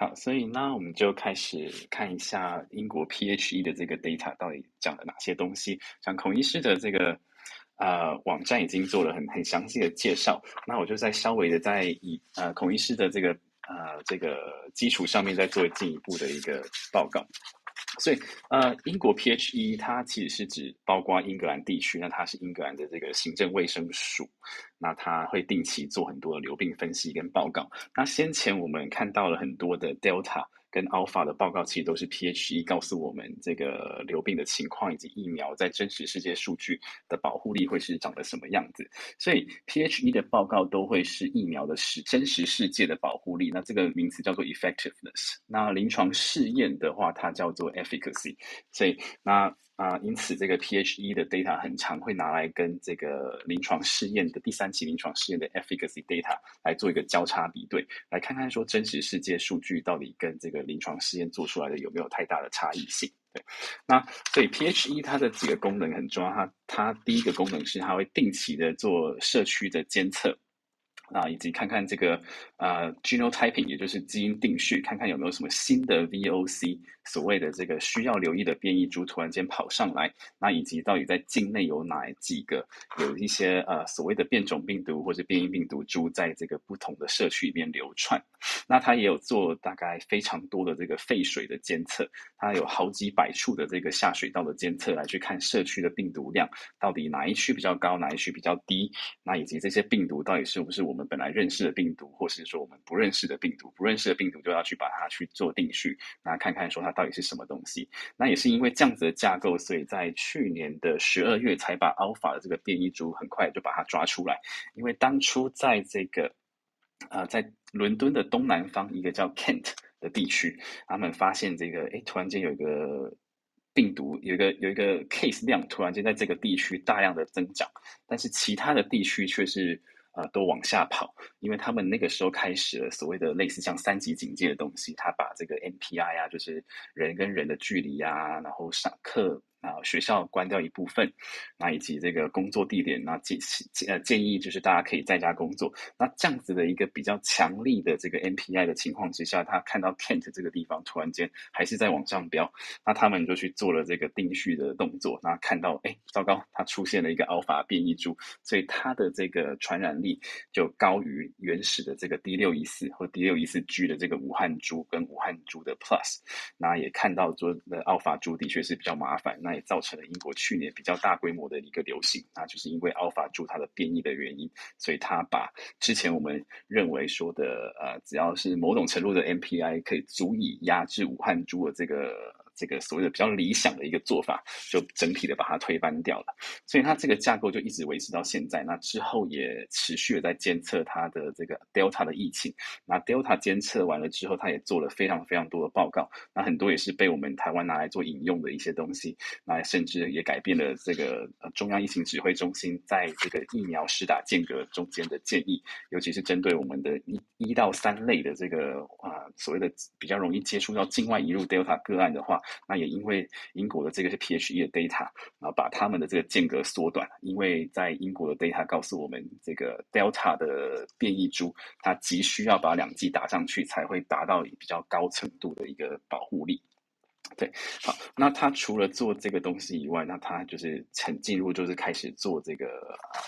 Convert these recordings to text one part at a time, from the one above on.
好，所以呢，我们就开始看一下英国 PHE 的这个 data 到底讲了哪些东西。像孔医师的这个呃网站已经做了很很详细的介绍，那我就再稍微的在以呃孔医师的这个呃这个基础上面再做进一步的一个报告。所以呃，英国 PHE 它其实是指包括英格兰地区，那它是英格兰的这个行政卫生署。那他会定期做很多的流病分析跟报告。那先前我们看到了很多的 Delta 跟 Alpha 的报告，其实都是 PHE 告诉我们这个流病的情况以及疫苗在真实世界数据的保护力会是长得什么样子。所以 PHE 的报告都会是疫苗的实真实世界的保护力。那这个名词叫做 Effectiveness。那临床试验的话，它叫做 Efficacy。所以那。啊，因此这个 PHE 的 data 很常会拿来跟这个临床试验的第三期临床试验的 efficacy data 来做一个交叉比对，来看看说真实世界数据到底跟这个临床试验做出来的有没有太大的差异性。对，那所以 PHE 它的几个功能很重要，它它第一个功能是它会定期的做社区的监测。啊，以及看看这个呃 genotyping，也就是基因定序，看看有没有什么新的 VOC，所谓的这个需要留意的变异株突然间跑上来，那以及到底在境内有哪几个有一些呃所谓的变种病毒或者变异病毒株在这个不同的社区里面流窜，那它也有做大概非常多的这个废水的监测，它有好几百处的这个下水道的监测来去看社区的病毒量到底哪一区比较高，哪一区比较低，那以及这些病毒到底是不是。我们本来认识的病毒，或是说我们不认识的病毒，不认识的病毒就要去把它去做定序，那看看说它到底是什么东西。那也是因为这样子的架构，所以在去年的十二月才把 Alpha 的这个变异株很快就把它抓出来。因为当初在这个啊、在伦敦的东南方一个叫 Kent 的地区，他们发现这个诶，突然间有一个病毒，有一个有一个 case 量突然间在这个地区大量的增长，但是其他的地区却是。呃，都往下跑，因为他们那个时候开始了所谓的类似像三级警戒的东西，他把这个 NPI 啊，就是人跟人的距离啊，然后上课。啊，学校关掉一部分，那以及这个工作地点，那建呃建议就是大家可以在家工作。那这样子的一个比较强力的这个 MPI 的情况之下，他看到 Kent 这个地方突然间还是在往上飙，那他们就去做了这个定序的动作。那看到哎，糟糕，它出现了一个 Alpha 变异株，所以它的这个传染力就高于原始的这个 D 六一四或 D 六一四 G 的这个武汉株跟武汉株的 Plus。那也看到说的 Alpha 株的确是比较麻烦。那那也造成了英国去年比较大规模的一个流行，那就是因为 Alpha 株它的变异的原因，所以它把之前我们认为说的呃，只要是某种程度的 MPI 可以足以压制武汉株的这个。这个所谓的比较理想的一个做法，就整体的把它推翻掉了。所以它这个架构就一直维持到现在。那之后也持续的在监测它的这个 Delta 的疫情。那 Delta 监测完了之后，它也做了非常非常多的报告。那很多也是被我们台湾拿来做引用的一些东西。那甚至也改变了这个中央疫情指挥中心在这个疫苗施打间隔中间的建议，尤其是针对我们的一一到三类的这个啊所谓的比较容易接触到境外引入 Delta 个案的话。那也因为英国的这个是 PHE 的 data，然后，把他们的这个间隔缩短，因为在英国的 data 告诉我们，这个 Delta 的变异株，它急需要把两剂打上去，才会达到比较高程度的一个保护力。对，好，那他除了做这个东西以外，那他就是很进入，就是开始做这个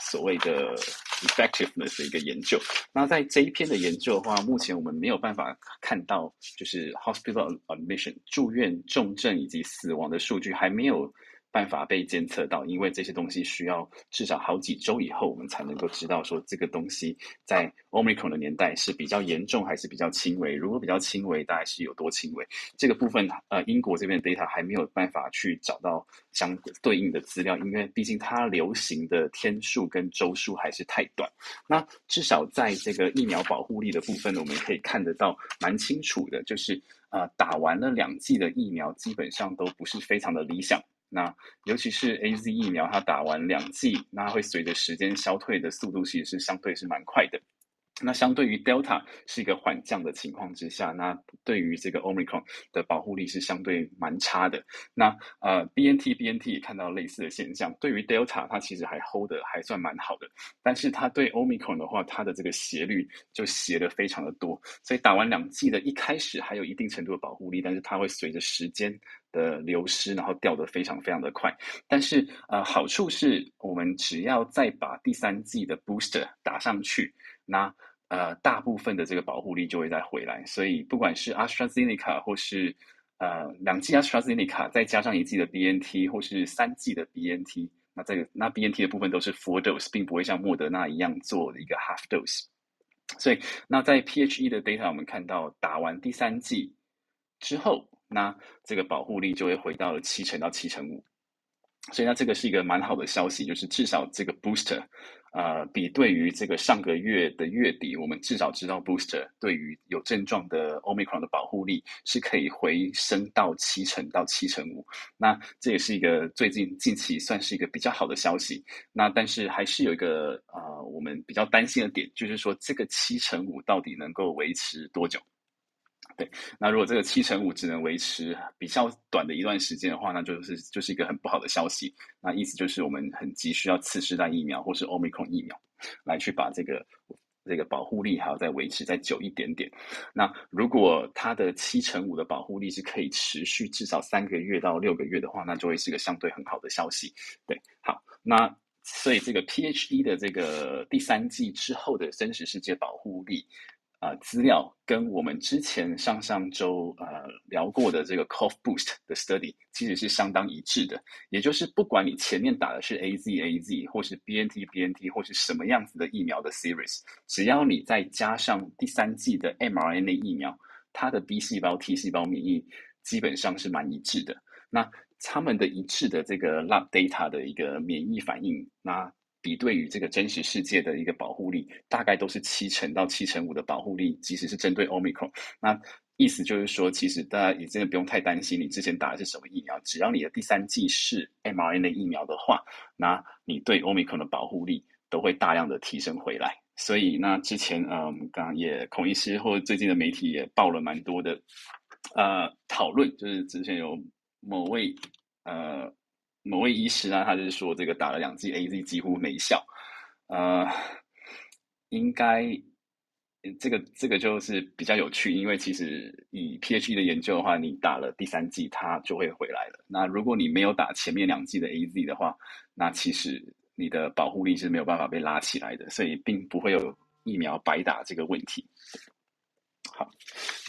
所谓的 effectiveness 的一个研究。那在这一篇的研究的话，目前我们没有办法看到，就是 hospital admission 住院重症以及死亡的数据还没有。办法被监测到，因为这些东西需要至少好几周以后，我们才能够知道说这个东西在 Omicron 的年代是比较严重还是比较轻微。如果比较轻微，大概是有多轻微？这个部分，呃，英国这边 data 还没有办法去找到相对应的资料，因为毕竟它流行的天数跟周数还是太短。那至少在这个疫苗保护力的部分，我们可以看得到蛮清楚的，就是呃，打完了两剂的疫苗，基本上都不是非常的理想。那尤其是 AZ 疫苗，它打完两剂，那会随着时间消退的速度其实是相对是蛮快的。那相对于 Delta 是一个缓降的情况之下，那对于这个 Omicron 的保护力是相对蛮差的。那呃，BNT BNT 也看到类似的现象，对于 Delta 它其实还 hold 得还算蛮好的，但是它对 Omicron 的话，它的这个斜率就斜的非常的多。所以打完两剂的一开始还有一定程度的保护力，但是它会随着时间的流失，然后掉得非常非常的快。但是呃，好处是我们只要再把第三剂的 booster 打上去，那呃，大部分的这个保护力就会再回来，所以不管是 AstraZeneca 或是呃两剂 AstraZeneca，再加上一剂的 BNT 或是三剂的 BNT，那这个那 BNT 的部分都是 full dose，并不会像莫德纳一样做的一个 half dose。所以那在 PHE 的 data 我们看到，打完第三剂之后，那这个保护力就会回到了七成到七成五。所以那这个是一个蛮好的消息，就是至少这个 booster。呃，比对于这个上个月的月底，我们至少知道 booster 对于有症状的 Omicron 的保护力是可以回升到七成到七成五。那这也是一个最近近期算是一个比较好的消息。那但是还是有一个呃，我们比较担心的点，就是说这个七成五到底能够维持多久？对，那如果这个七成五只能维持比较短的一段时间的话，那就是就是一个很不好的消息。那意思就是我们很急需要次世代疫苗或是 Omicron 疫苗，来去把这个这个保护力还要再维持再久一点点。那如果它的七成五的保护力是可以持续至少三个月到六个月的话，那就会是一个相对很好的消息。对，好，那所以这个 PHE 的这个第三季之后的真实世界保护力。啊、资料跟我们之前上上周呃聊过的这个 Cough Boost 的 study 其实是相当一致的。也就是不管你前面打的是 AZ AZ 或是 BNT BNT 或是什么样子的疫苗的 series，只要你再加上第三剂的 mRNA 疫苗，它的 B 细胞 T 细胞免疫基本上是蛮一致的。那他们的一致的这个 lab data 的一个免疫反应，那。比对于这个真实世界的一个保护力，大概都是七成到七成五的保护力，即使是针对 Omicron。那意思就是说，其实大家也真的不用太担心，你之前打的是什么疫苗，只要你的第三剂是 mRNA 疫苗的话，那你对 Omicron 的保护力都会大量的提升回来。所以，那之前嗯，刚刚也孔医师或最近的媒体也报了蛮多的呃讨论，就是之前有某位呃。某位医师呢，他就是说这个打了两剂 AZ 几乎没效，呃，应该这个这个就是比较有趣，因为其实以 PHE 的研究的话，你打了第三剂，它就会回来了。那如果你没有打前面两剂的 AZ 的话，那其实你的保护力是没有办法被拉起来的，所以并不会有疫苗白打这个问题。好，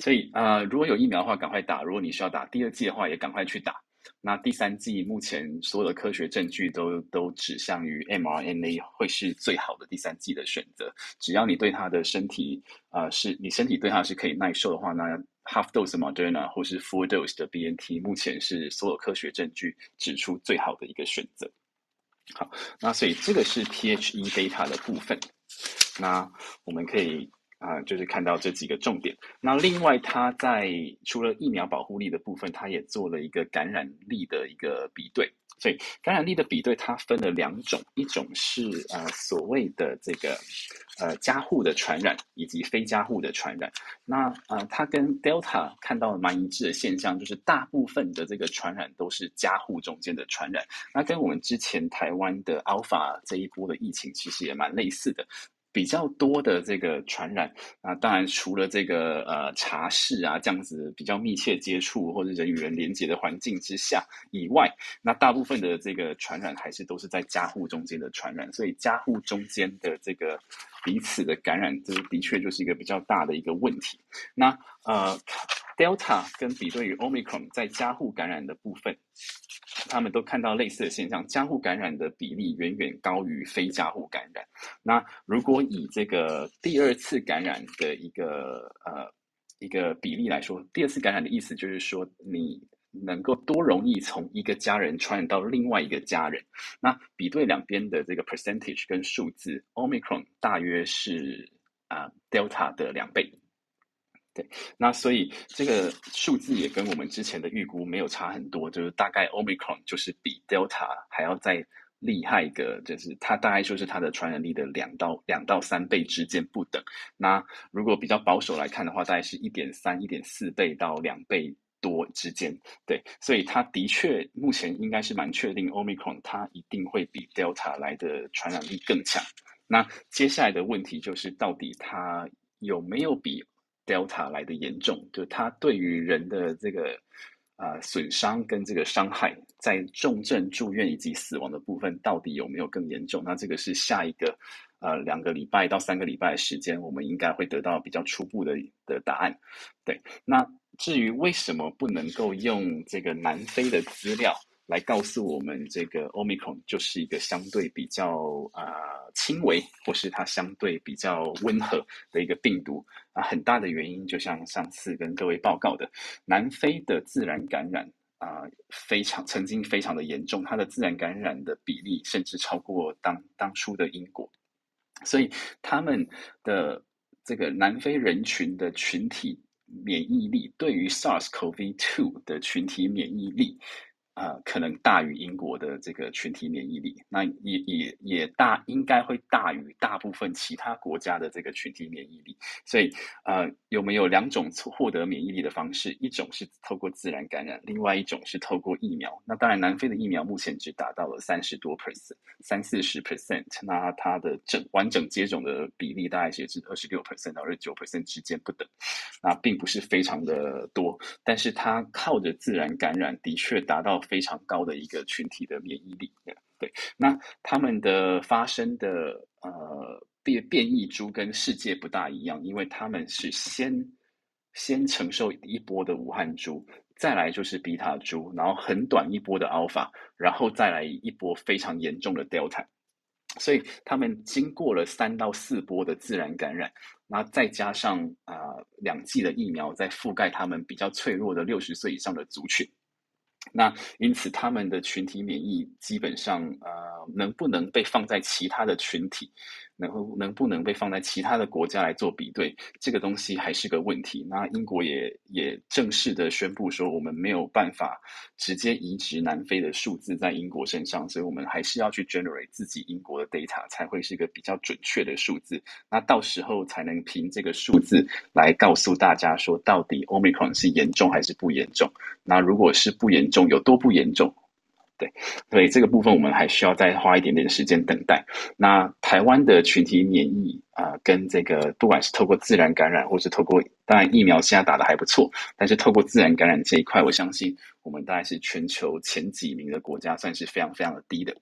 所以呃，如果有疫苗的话，赶快打；如果你需要打第二剂的话，也赶快去打。那第三剂目前所有的科学证据都都指向于 mRNA 会是最好的第三剂的选择。只要你对它的身体啊、是你身体对它是可以耐受的话，那 half dose Moderna 或是 full dose 的 BNT 目前是所有科学证据指出最好的一个选择。好，那所以这个是 PHE data 的部分。那我们可以。啊、就是看到这几个重点。那另外，它在除了疫苗保护力的部分，它也做了一个感染力的一个比对。所以，感染力的比对它分了两种，一种是呃所谓的这个呃家户的传染，以及非家户的传染。那呃，它跟 Delta 看到蛮一致的现象，就是大部分的这个传染都是家户中间的传染。那跟我们之前台湾的 Alpha 这一波的疫情其实也蛮类似的。比较多的这个传染啊，当然除了这个呃茶室啊这样子比较密切接触或者人与人连接的环境之下以外，那大部分的这个传染还是都是在家户中间的传染，所以家户中间的这个彼此的感染，这的确就是一个比较大的一个问题。那呃，Delta 跟比对于 Omicron 在家户感染的部分。他们都看到类似的现象，家户感染的比例远远高于非家户感染。那如果以这个第二次感染的一个呃一个比例来说，第二次感染的意思就是说，你能够多容易从一个家人传染到另外一个家人。那比对两边的这个 percentage 跟数字，Omicron 大约是啊、Delta 的两倍。对，那所以这个数字也跟我们之前的预估没有差很多，就是大概 Omicron 就是比 Delta 还要再厉害一个，就是它大概说是它的传染力的两到两到三倍之间不等。那如果比较保守来看的话，大概是一点三、一点四倍到两倍多之间。对，所以它的确目前应该是蛮确定，Omicron 它一定会比 Delta 来的传染力更强。那接下来的问题就是，到底它有没有比 Delta 来的严重？就它对于人的这个。啊、损伤跟这个伤害，在重症住院以及死亡的部分，到底有没有更严重？那这个是下一个呃两个礼拜到三个礼拜的时间，我们应该会得到比较初步的的答案。对，那至于为什么不能够用这个南非的资料？来告诉我们，这个 Omicron 就是一个相对比较啊、轻微，或是它相对比较温和的一个病毒啊。很大的原因，就像上次跟各位报告的，南非的自然感染啊、非常曾经非常的严重，它的自然感染的比例甚至超过当当初的英国，所以他们的这个南非人群的群体免疫力，对于 SARS-CoV-2 的群体免疫力。呃，可能大于英国的这个群体免疫力，那也也也大，应该会大于大部分其他国家的这个群体免疫力。所以，呃，有没有两种获得免疫力的方式？一种是透过自然感染，另外一种是透过疫苗。那当然，南非的疫苗目前只达到了三十多 percent，三四十 percent。那它的整完整接种的比例大概也是二十六 percent 到二十九 percent 之间不等，那并不是非常的多。但是它靠着自然感染，的确达到。非常高的一个群体的免疫力，对，那他们的发生的呃变变异株跟世界不大一样，因为他们是先先承受一波的武汉株，再来就是比塔株，然后很短一波的 Alpha，然后再来一波非常严重的 Delta，所以他们经过了三到四波的自然感染，那再加上啊、两剂的疫苗在覆盖他们比较脆弱的六十岁以上的族群。那因此，他们的群体免疫基本上，呃，能不能被放在其他的群体？能能不能被放在其他的国家来做比对，这个东西还是个问题。那英国也也正式的宣布说，我们没有办法直接移植南非的数字在英国身上，所以我们还是要去 generate 自己英国的 data，才会是一个比较准确的数字。那到时候才能凭这个数字来告诉大家说，到底 Omicron 是严重还是不严重？那如果是不严重，有多不严重？对，所以这个部分我们还需要再花一点点时间等待。那台湾的群体免疫啊、跟这个不管是透过自然感染，或是透过当然疫苗现在打得还不错，但是透过自然感染这一块，我相信我们大概是全球前几名的国家，算是非常非常的低的。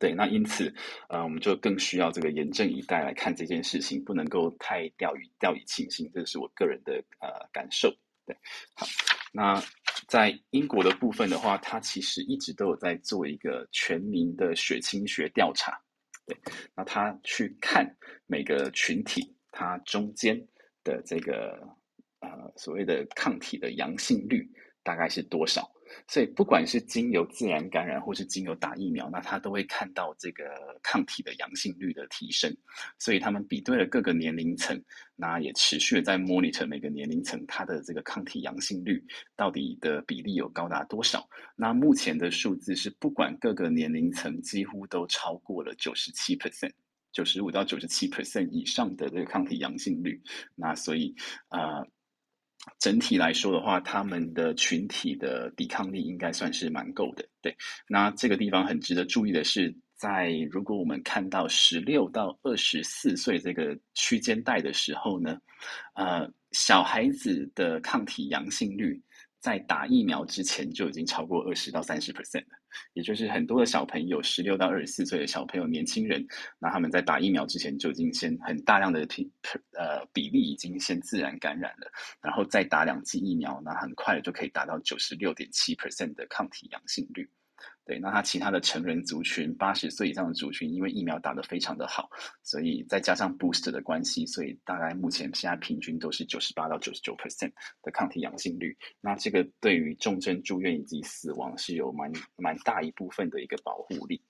对，那因此呃，我们就更需要这个严阵以待来看这件事情，不能够太掉以掉以轻心，这是我个人的呃感受。对，好，那。在英国的部分的话，它其实一直都有在做一个全民的血清学调查，对，那他去看每个群体它中间的这个呃所谓的抗体的阳性率大概是多少。所以，不管是经由自然感染，或是经由打疫苗，那他都会看到这个抗体的阳性率的提升。所以，他们比对了各个年龄层，那也持续在 monitor 每个年龄层它的这个抗体阳性率到底的比例有高达多少。那目前的数字是，不管各个年龄层，几乎都超过了九十七 percent，九十五到九十七 percent 以上的这个抗体阳性率。那所以，呃。整体来说的话，他们的群体的抵抗力应该算是蛮够的。对，那这个地方很值得注意的是，在如果我们看到十六到二十四岁这个区间带的时候呢，呃，小孩子的抗体阳性率。在打疫苗之前就已经超过二十到三十 percent 了，也就是很多的小朋友，十六到二十四岁的小朋友、年轻人，那他们在打疫苗之前就已经先很大量的比呃比例已经先自然感染了，然后再打两剂疫苗，那很快就可以达到九十六点七 percent 的抗体阳性率。对，那他其他的成人族群，八十岁以上的族群，因为疫苗打得非常的好，所以再加上 boost 的关系，所以大概目前现在平均都是九十八到九十九 percent 的抗体阳性率。那这个对于重症住院以及死亡是有蛮蛮大一部分的一个保护力。